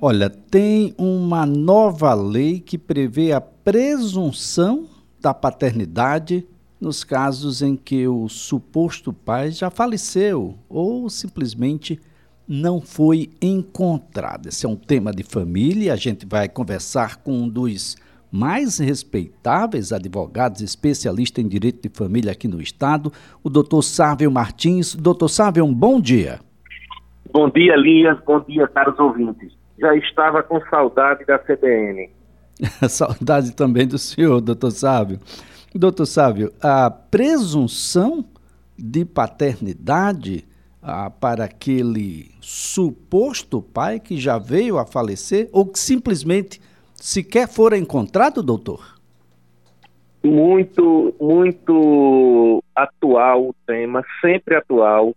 Olha, tem uma nova lei que prevê a presunção da paternidade nos casos em que o suposto pai já faleceu ou simplesmente não foi encontrado. Esse é um tema de família, a gente vai conversar com um dos mais respeitáveis advogados especialistas em direito de família aqui no estado, o doutor Sávio Martins. Doutor Sávio, um bom dia. Bom dia, Elias. Bom dia, caros ouvintes. Já estava com saudade da CBN. saudade também do senhor, doutor Sávio. Doutor Sávio, a presunção de paternidade ah, para aquele suposto pai que já veio a falecer ou que simplesmente sequer fora encontrado, doutor? Muito, muito atual o tema, sempre atual.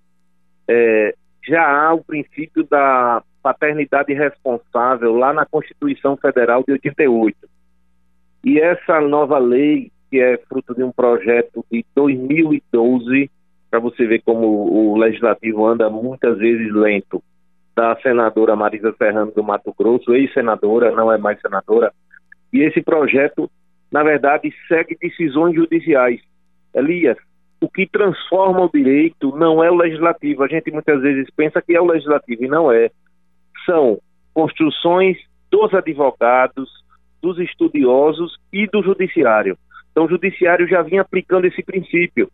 É, já há o princípio da paternidade responsável lá na Constituição Federal de 88. E essa nova lei, que é fruto de um projeto de 2012, para você ver como o legislativo anda muitas vezes lento, da senadora Marisa Serrano do Mato Grosso, ex-senadora, não é mais senadora. E esse projeto, na verdade, segue decisões judiciais. Elias, o que transforma o direito não é o legislativo. A gente muitas vezes pensa que é o legislativo e não é. São construções dos advogados, dos estudiosos e do judiciário. Então, o judiciário já vinha aplicando esse princípio.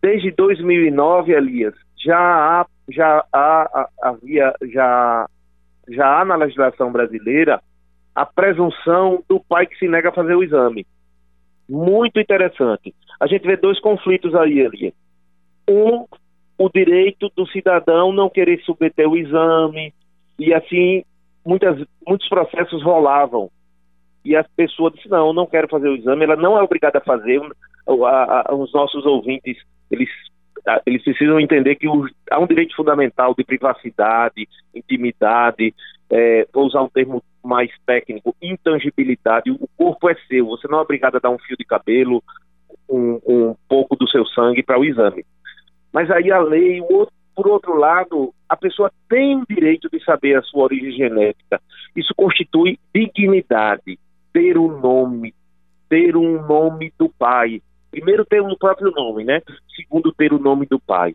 Desde 2009, Elias, já há, já há, havia, já, já há na legislação brasileira a presunção do pai que se nega a fazer o exame. Muito interessante. A gente vê dois conflitos aí, ali. Um, o direito do cidadão não querer submeter o exame, e assim, muitas, muitos processos rolavam. E a pessoa disse, não, não quero fazer o exame, ela não é obrigada a fazer. A, a, os nossos ouvintes, eles Tá? eles precisam entender que o, há um direito fundamental de privacidade, intimidade, é, vou usar um termo mais técnico, intangibilidade. O corpo é seu, você não é obrigado a dar um fio de cabelo, um, um pouco do seu sangue para o exame. Mas aí a lei, outro, por outro lado, a pessoa tem o direito de saber a sua origem genética. Isso constitui dignidade, ter um nome, ter um nome do pai, primeiro ter um próprio nome, né? Segundo ter o nome do pai.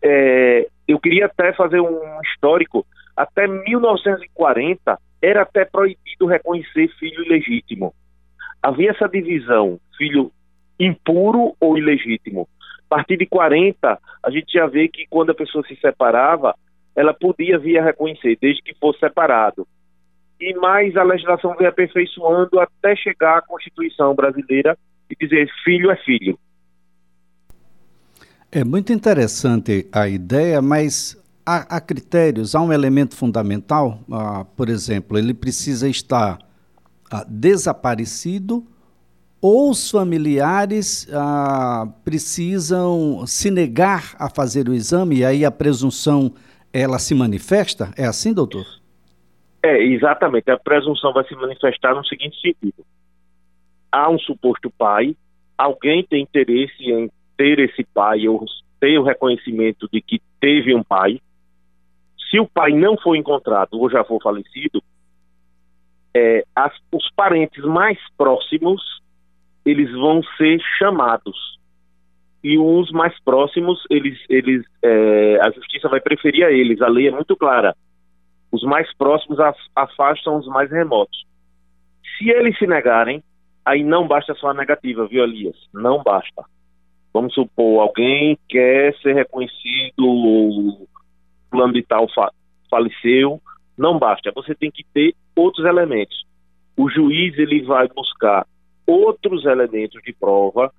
É, eu queria até fazer um histórico. Até 1940 era até proibido reconhecer filho ilegítimo. Havia essa divisão, filho impuro ou ilegítimo. A partir de 40, a gente já vê que quando a pessoa se separava, ela podia vir a reconhecer, desde que fosse separado. E mais a legislação veio aperfeiçoando até chegar à Constituição brasileira, e dizer filho é filho. É muito interessante a ideia, mas há, há critérios, há um elemento fundamental, ah, por exemplo, ele precisa estar ah, desaparecido ou os familiares ah, precisam se negar a fazer o exame e aí a presunção ela se manifesta? É assim, doutor? É, exatamente. A presunção vai se manifestar no seguinte sentido há um suposto pai, alguém tem interesse em ter esse pai ou ter o reconhecimento de que teve um pai. Se o pai não for encontrado ou já for falecido, é, as, os parentes mais próximos eles vão ser chamados e os mais próximos eles eles é, a justiça vai preferir a eles a lei é muito clara os mais próximos afastam os mais remotos se eles se negarem aí não basta só a negativa, viu, Elias? Não basta. Vamos supor, alguém quer ser reconhecido, plano de tal fa faleceu, não basta. Você tem que ter outros elementos. O juiz ele vai buscar outros elementos de prova,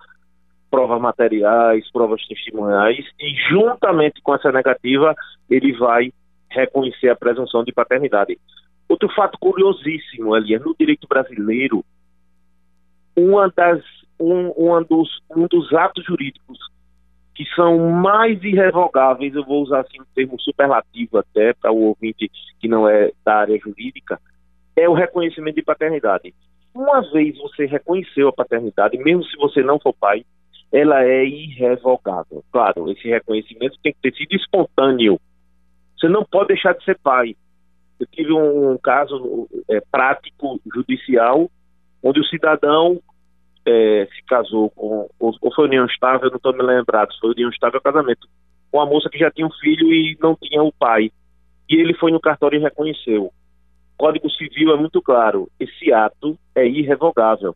provas materiais, provas testemunhais, e juntamente com essa negativa, ele vai reconhecer a presunção de paternidade. Outro fato curiosíssimo, Elias, no direito brasileiro, uma das, um, uma dos, um dos atos jurídicos que são mais irrevogáveis, eu vou usar assim um termo superlativo até para o ouvinte que não é da área jurídica, é o reconhecimento de paternidade. Uma vez você reconheceu a paternidade, mesmo se você não for pai, ela é irrevogável. Claro, esse reconhecimento tem que ter sido espontâneo. Você não pode deixar de ser pai. eu tive um caso é, prático judicial onde o cidadão é, se casou com, ou, ou foi união estável, não estou me lembrado, foi união estável casamento, com uma moça que já tinha um filho e não tinha o pai. E ele foi no cartório e reconheceu. Código Civil é muito claro, esse ato é irrevogável.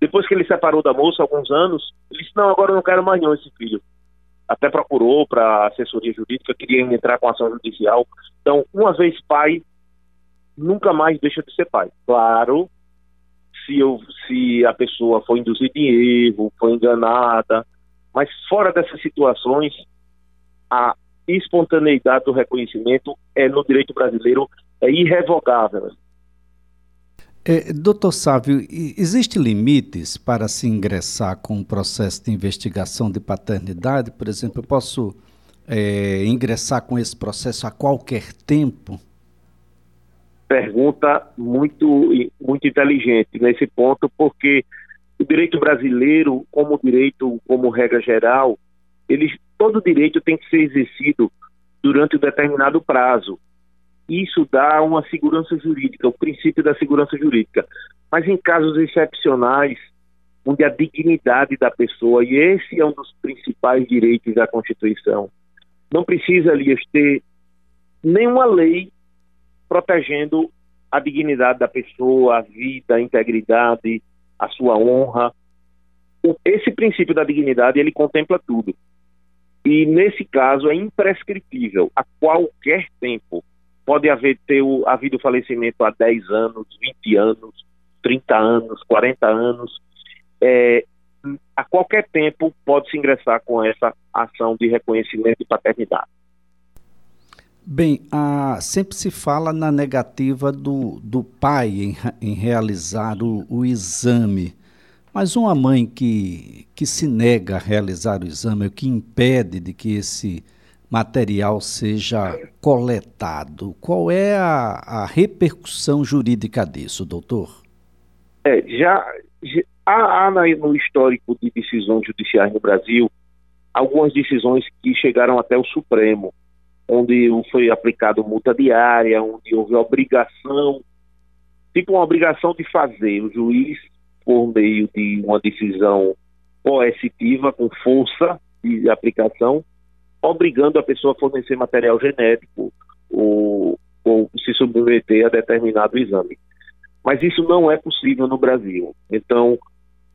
Depois que ele separou da moça, alguns anos, ele disse, não, agora eu não quero mais não esse filho. Até procurou para assessoria jurídica, queria entrar com ação judicial. Então, uma vez pai, nunca mais deixa de ser pai. Claro se, eu, se a pessoa foi induzida em erro, foi enganada, mas fora dessas situações, a espontaneidade do reconhecimento é no direito brasileiro é irrevogável. É, doutor Sávio, existem limites para se ingressar com um processo de investigação de paternidade? Por exemplo, eu posso é, ingressar com esse processo a qualquer tempo? pergunta muito, muito inteligente nesse ponto, porque o direito brasileiro, como direito, como regra geral, ele, todo direito tem que ser exercido durante um determinado prazo. Isso dá uma segurança jurídica, o princípio da segurança jurídica. Mas em casos excepcionais, onde a dignidade da pessoa, e esse é um dos principais direitos da Constituição, não precisa, Elias, ter nenhuma lei protegendo a dignidade da pessoa, a vida, a integridade, a sua honra. Esse princípio da dignidade, ele contempla tudo. E nesse caso é imprescritível, a qualquer tempo. Pode haver ter havido falecimento há 10 anos, 20 anos, 30 anos, 40 anos. É, a qualquer tempo pode se ingressar com essa ação de reconhecimento de paternidade. Bem, sempre se fala na negativa do, do pai em, em realizar o, o, exame. Mas uma mãe que, que se nega a realizar o exame, o que impede de que esse material seja coletado, qual é a, a repercussão jurídica disso, doutor? É, já, já há, há no histórico de decisões judiciais no Brasil algumas decisões que chegaram até o Supremo onde foi aplicado multa diária, onde houve obrigação, tipo uma obrigação de fazer, o juiz, por meio de uma decisão coercitiva, com força de aplicação, obrigando a pessoa a fornecer material genético ou, ou se submeter a determinado exame. Mas isso não é possível no Brasil. Então,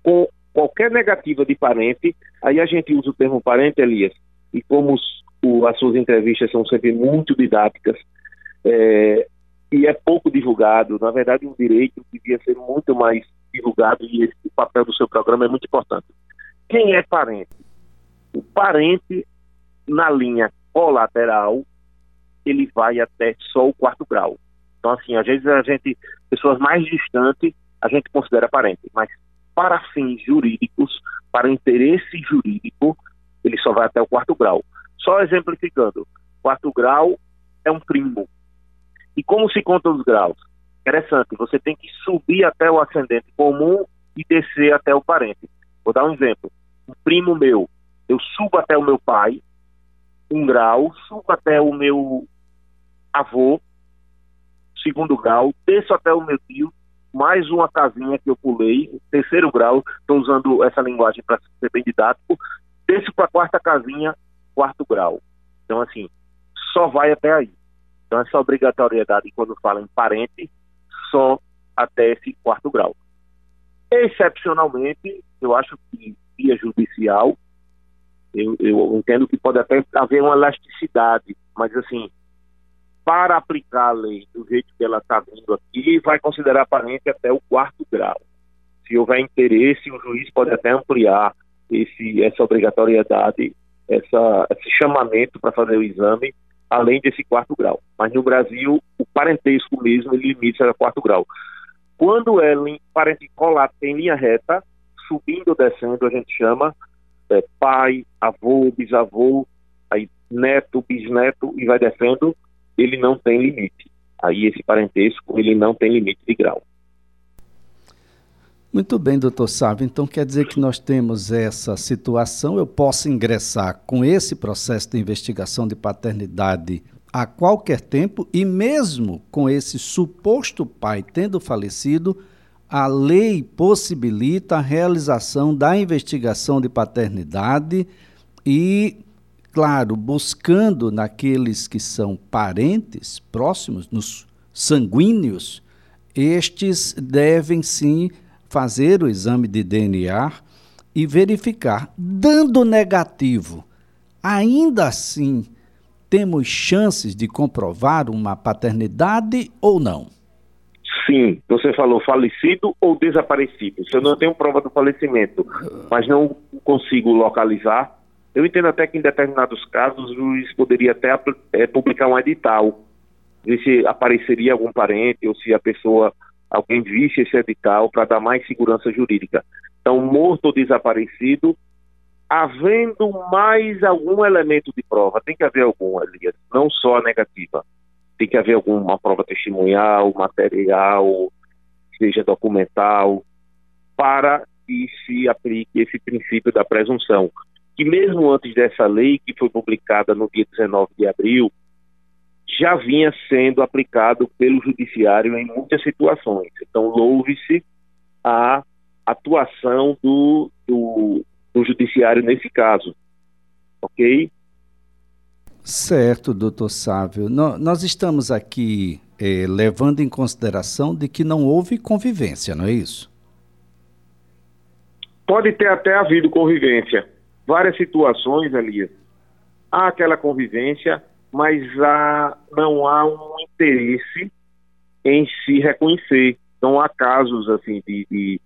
com qualquer negativa de parente, aí a gente usa o termo parente, Elias, e como o, as suas entrevistas são sempre muito didáticas é, e é pouco divulgado. Na verdade, o direito devia ser muito mais divulgado e esse, o papel do seu programa é muito importante. Quem é parente? O parente, na linha colateral, ele vai até só o quarto grau. Então, assim, às vezes a gente, pessoas mais distantes, a gente considera parente, mas para fins jurídicos, para interesse jurídico, ele só vai até o quarto grau. Só exemplificando, quarto grau é um primo. E como se conta os graus? Interessante, você tem que subir até o ascendente comum e descer até o parente. Vou dar um exemplo. Um primo meu, eu subo até o meu pai, um grau, subo até o meu avô, segundo grau, desço até o meu tio, mais uma casinha que eu pulei, terceiro grau, estou usando essa linguagem para ser bem didático, desço para a quarta casinha, quarto grau. Então, assim, só vai até aí. Então, essa obrigatoriedade, quando fala em parente, só até esse quarto grau. Excepcionalmente, eu acho que via judicial, eu, eu entendo que pode até haver uma elasticidade, mas assim, para aplicar a lei do jeito que ela está vindo aqui, vai considerar parente até o quarto grau. Se houver interesse, o juiz pode até ampliar esse, essa obrigatoriedade essa, esse chamamento para fazer o exame, além desse quarto grau. Mas no Brasil, o parentesco mesmo, ele limita a quarto grau. Quando é parente colado em linha reta, subindo ou descendo, a gente chama é, pai, avô, bisavô, aí neto, bisneto e vai descendo, ele não tem limite. Aí esse parentesco, ele não tem limite de grau. Muito bem, doutor Sávio. Então quer dizer que nós temos essa situação. Eu posso ingressar com esse processo de investigação de paternidade a qualquer tempo e mesmo com esse suposto pai tendo falecido, a lei possibilita a realização da investigação de paternidade e, claro, buscando naqueles que são parentes próximos, nos sanguíneos, estes devem sim fazer o exame de DNA e verificar. Dando negativo, ainda assim temos chances de comprovar uma paternidade ou não? Sim, você falou falecido ou desaparecido. Se eu não tenho prova do falecimento, mas não consigo localizar, eu entendo até que em determinados casos o juiz poderia até é, publicar um edital, ver se apareceria algum parente ou se a pessoa, alguém visse esse edital para dar mais segurança jurídica. Então, morto ou desaparecido, havendo mais algum elemento de prova, tem que haver algum, Elias, não só a negativa. Tem que haver alguma prova testemunhal, material, seja documental, para que se aplique esse princípio da presunção. Que mesmo antes dessa lei, que foi publicada no dia 19 de abril, já vinha sendo aplicado pelo judiciário em muitas situações. Então, louve-se a atuação do, do, do judiciário nesse caso. Ok? Certo, doutor Sávio. No, nós estamos aqui eh, levando em consideração de que não houve convivência, não é isso? Pode ter até havido convivência. Várias situações, Elias. Há aquela convivência, mas há, não há um interesse em se reconhecer. Então há casos assim de, de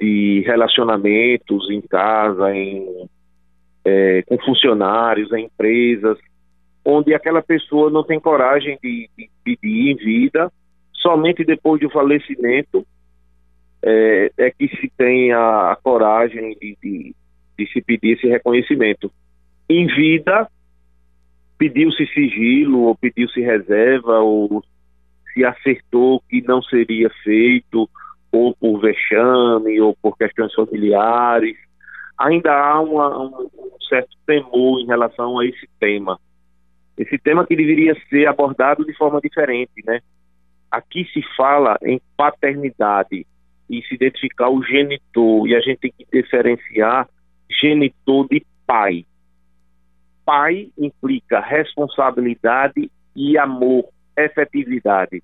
de relacionamentos em casa, em, é, com funcionários, em empresas, onde aquela pessoa não tem coragem de, pedir em vida, somente depois do falecimento é, é que se tem a, a coragem de, de, de, se pedir esse reconhecimento. Em vida, pediu-se sigilo, ou pediu-se reserva, ou se acertou que não seria feito, ou por vexame, ou por questões familiares, ainda há uma, um certo temor em relação a esse tema. Esse tema que deveria ser abordado de forma diferente, né? Aqui se fala em paternidade e se identificar o genitor, e a gente tem que diferenciar genitor de pai. Pai implica responsabilidade e amor, efetividade.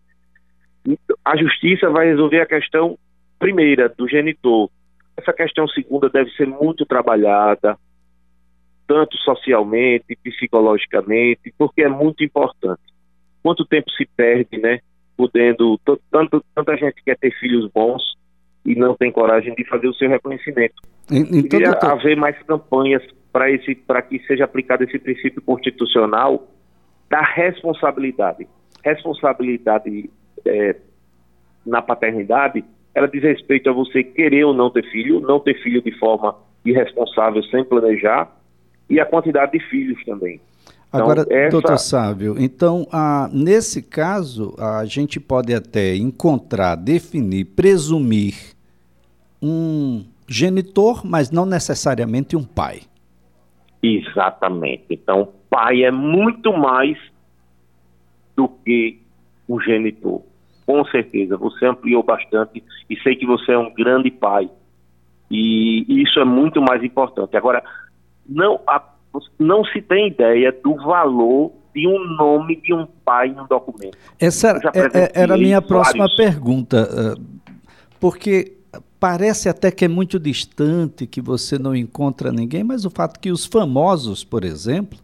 A justiça vai resolver a questão primeira do genitor. Essa questão segunda deve ser muito trabalhada, tanto socialmente, psicologicamente, porque é muito importante. Quanto tempo se perde, né? Podendo, tanto, tanta gente quer ter filhos bons e não tem coragem de fazer o seu reconhecimento. Então, Deveria doutor... haver mais campanhas para esse, para que seja aplicado esse princípio constitucional da responsabilidade. Responsabilidade é, na paternidade, ela diz respeito a você querer ou não ter filho, não ter filho de forma irresponsável sem planejar, e a quantidade de filhos também. Então, Agora, essa... doutor Sávio, então, a, nesse caso, a gente pode até encontrar, definir, presumir um genitor, mas não necessariamente um pai. Exatamente. Então, pai é muito mais do que um genitor com certeza, você ampliou bastante e sei que você é um grande pai. E isso é muito mais importante. Agora, não, a, não se tem ideia do valor de um nome de um pai em um documento. Essa era, é, é, era a minha próxima vários... pergunta, eh, porque parece até que é muito distante, que você não encontra ninguém, mas o fato que os famosos, por exemplo,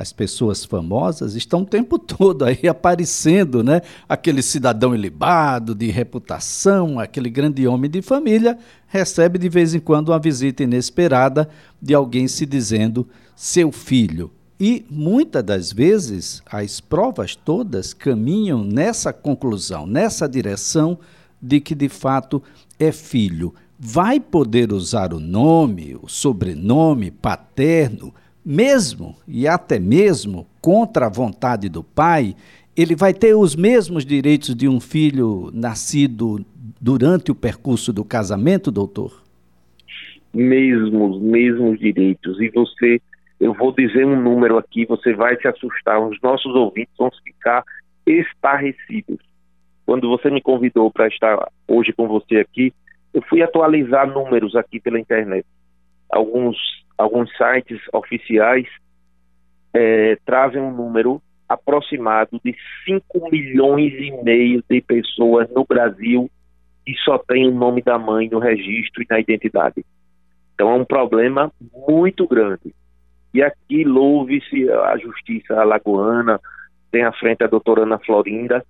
as pessoas famosas estão o tempo todo aí aparecendo, né? Aquele cidadão ilibado, de reputação, aquele grande homem de família, recebe de vez em quando uma visita inesperada de alguém se dizendo seu filho. E muitas das vezes as provas todas caminham nessa conclusão, nessa direção de que de fato é filho. Vai poder usar o nome, o sobrenome paterno mesmo e até mesmo contra a vontade do pai, ele vai ter os mesmos direitos de um filho nascido durante o percurso do casamento, doutor? Mesmos, mesmos direitos. E você Eu vou dizer um número aqui, você vai se assustar, os nossos ouvintes vão ficar estarrecidos. Quando você me convidou para estar hoje com você aqui, eu fui atualizar números aqui pela internet. Alguns, alguns sites oficiais é, trazem um número aproximado de 5 milhões e meio de pessoas no Brasil que só tem o nome da mãe no registro e na identidade. Então é um problema muito grande. E aqui louve-se a justiça alagoana, tem à frente a doutora Ana Florinda,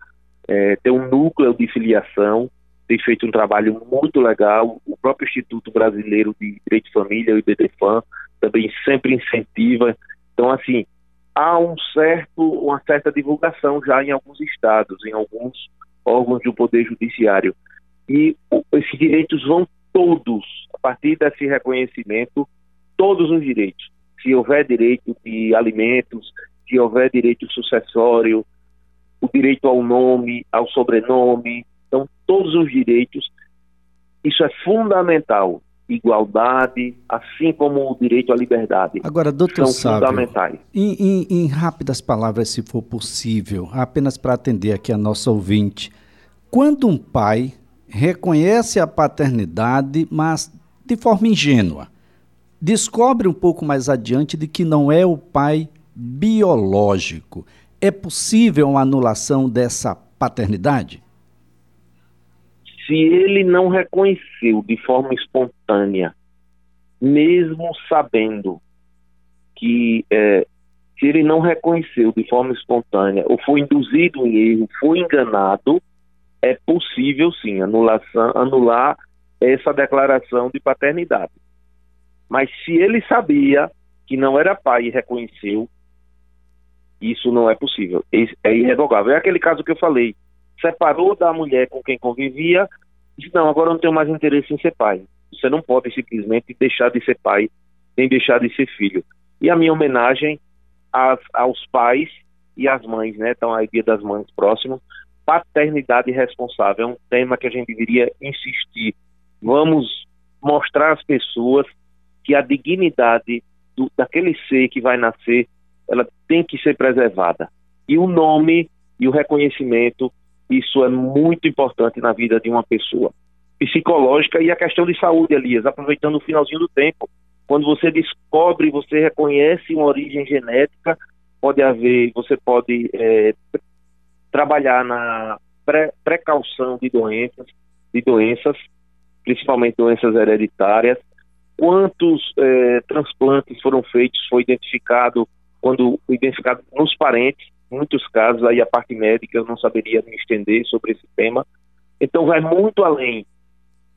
é, tem um núcleo de filiação, tem feito um trabalho muito legal. O próprio Instituto Brasileiro de Direito de Família, o IBDFAM, também sempre incentiva. Então, assim, há um certo, uma certa divulgação já em alguns estados, em alguns órgãos do Poder Judiciário. E esses direitos vão todos, a partir desse reconhecimento, todos os direitos. Se houver direito de alimentos, se houver direito sucessório, o direito ao nome, ao sobrenome, então todos os direitos, isso é fundamental. Igualdade, assim como o direito à liberdade. Agora, doutor são Sábio, fundamentais. Em, em, em rápidas palavras, se for possível, apenas para atender aqui a nossa ouvinte, quando um pai reconhece a paternidade, mas de forma ingênua, descobre um pouco mais adiante de que não é o pai biológico. É possível uma anulação dessa paternidade? Se ele não reconheceu de forma espontânea, mesmo sabendo que é, se ele não reconheceu de forma espontânea ou foi induzido em erro, foi enganado, é possível sim anulação, anular essa declaração de paternidade. Mas se ele sabia que não era pai e reconheceu, isso não é possível, é irrevogável. É aquele caso que eu falei, separou da mulher com quem convivia, disse, não, agora eu não tenho mais interesse em ser pai. Você não pode simplesmente deixar de ser pai, nem deixar de ser filho. E a minha homenagem às, aos pais e às mães, né? Então, a Dia das Mães próximo. Paternidade responsável é um tema que a gente deveria insistir. Vamos mostrar às pessoas que a dignidade do, daquele ser que vai nascer ela tem que ser preservada. E o nome e o reconhecimento, isso é muito importante na vida de uma pessoa. Psicológica e a questão de saúde, Elias, aproveitando o finalzinho do tempo. Quando você descobre, você reconhece uma origem genética, pode haver, você pode é, trabalhar na pre precaução de doenças, de doenças, principalmente doenças hereditárias. Quantos é, transplantes foram feitos, foi identificado quando identificado nos parentes, muitos casos aí a parte médica eu não saberia me estender sobre esse tema. Então vai muito além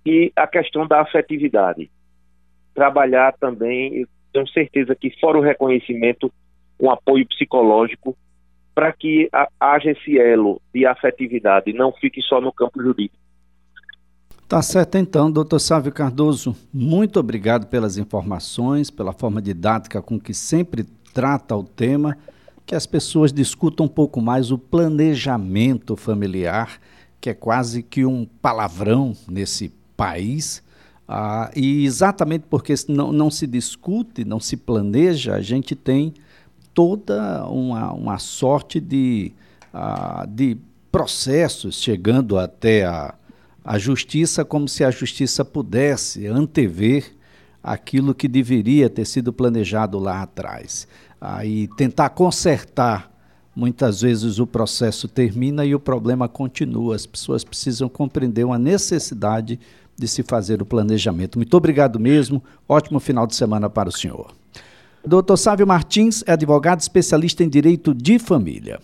e a questão da afetividade. Trabalhar também, tenho certeza que fora o reconhecimento, um apoio psicológico para que haja esse elo de afetividade, não fique só no campo jurídico. Tá certo então, doutor Sávio Cardoso, muito obrigado pelas informações, pela forma didática com que sempre trata o tema, que as pessoas discutam um pouco mais o planejamento familiar, que é quase que um palavrão nesse país. Ah, e exatamente porque não, não se discute, não se planeja, a gente tem toda uma, uma sorte de, ah, de processos chegando até a, a justiça, como se a justiça pudesse antever aquilo que deveria ter sido planejado lá atrás. Aí tentar consertar, muitas vezes o processo termina e o problema continua. As pessoas precisam compreender uma necessidade de se fazer o planejamento. Muito obrigado mesmo. Ótimo final de semana para o senhor. Doutor Sávio Martins é advogado especialista em direito de família.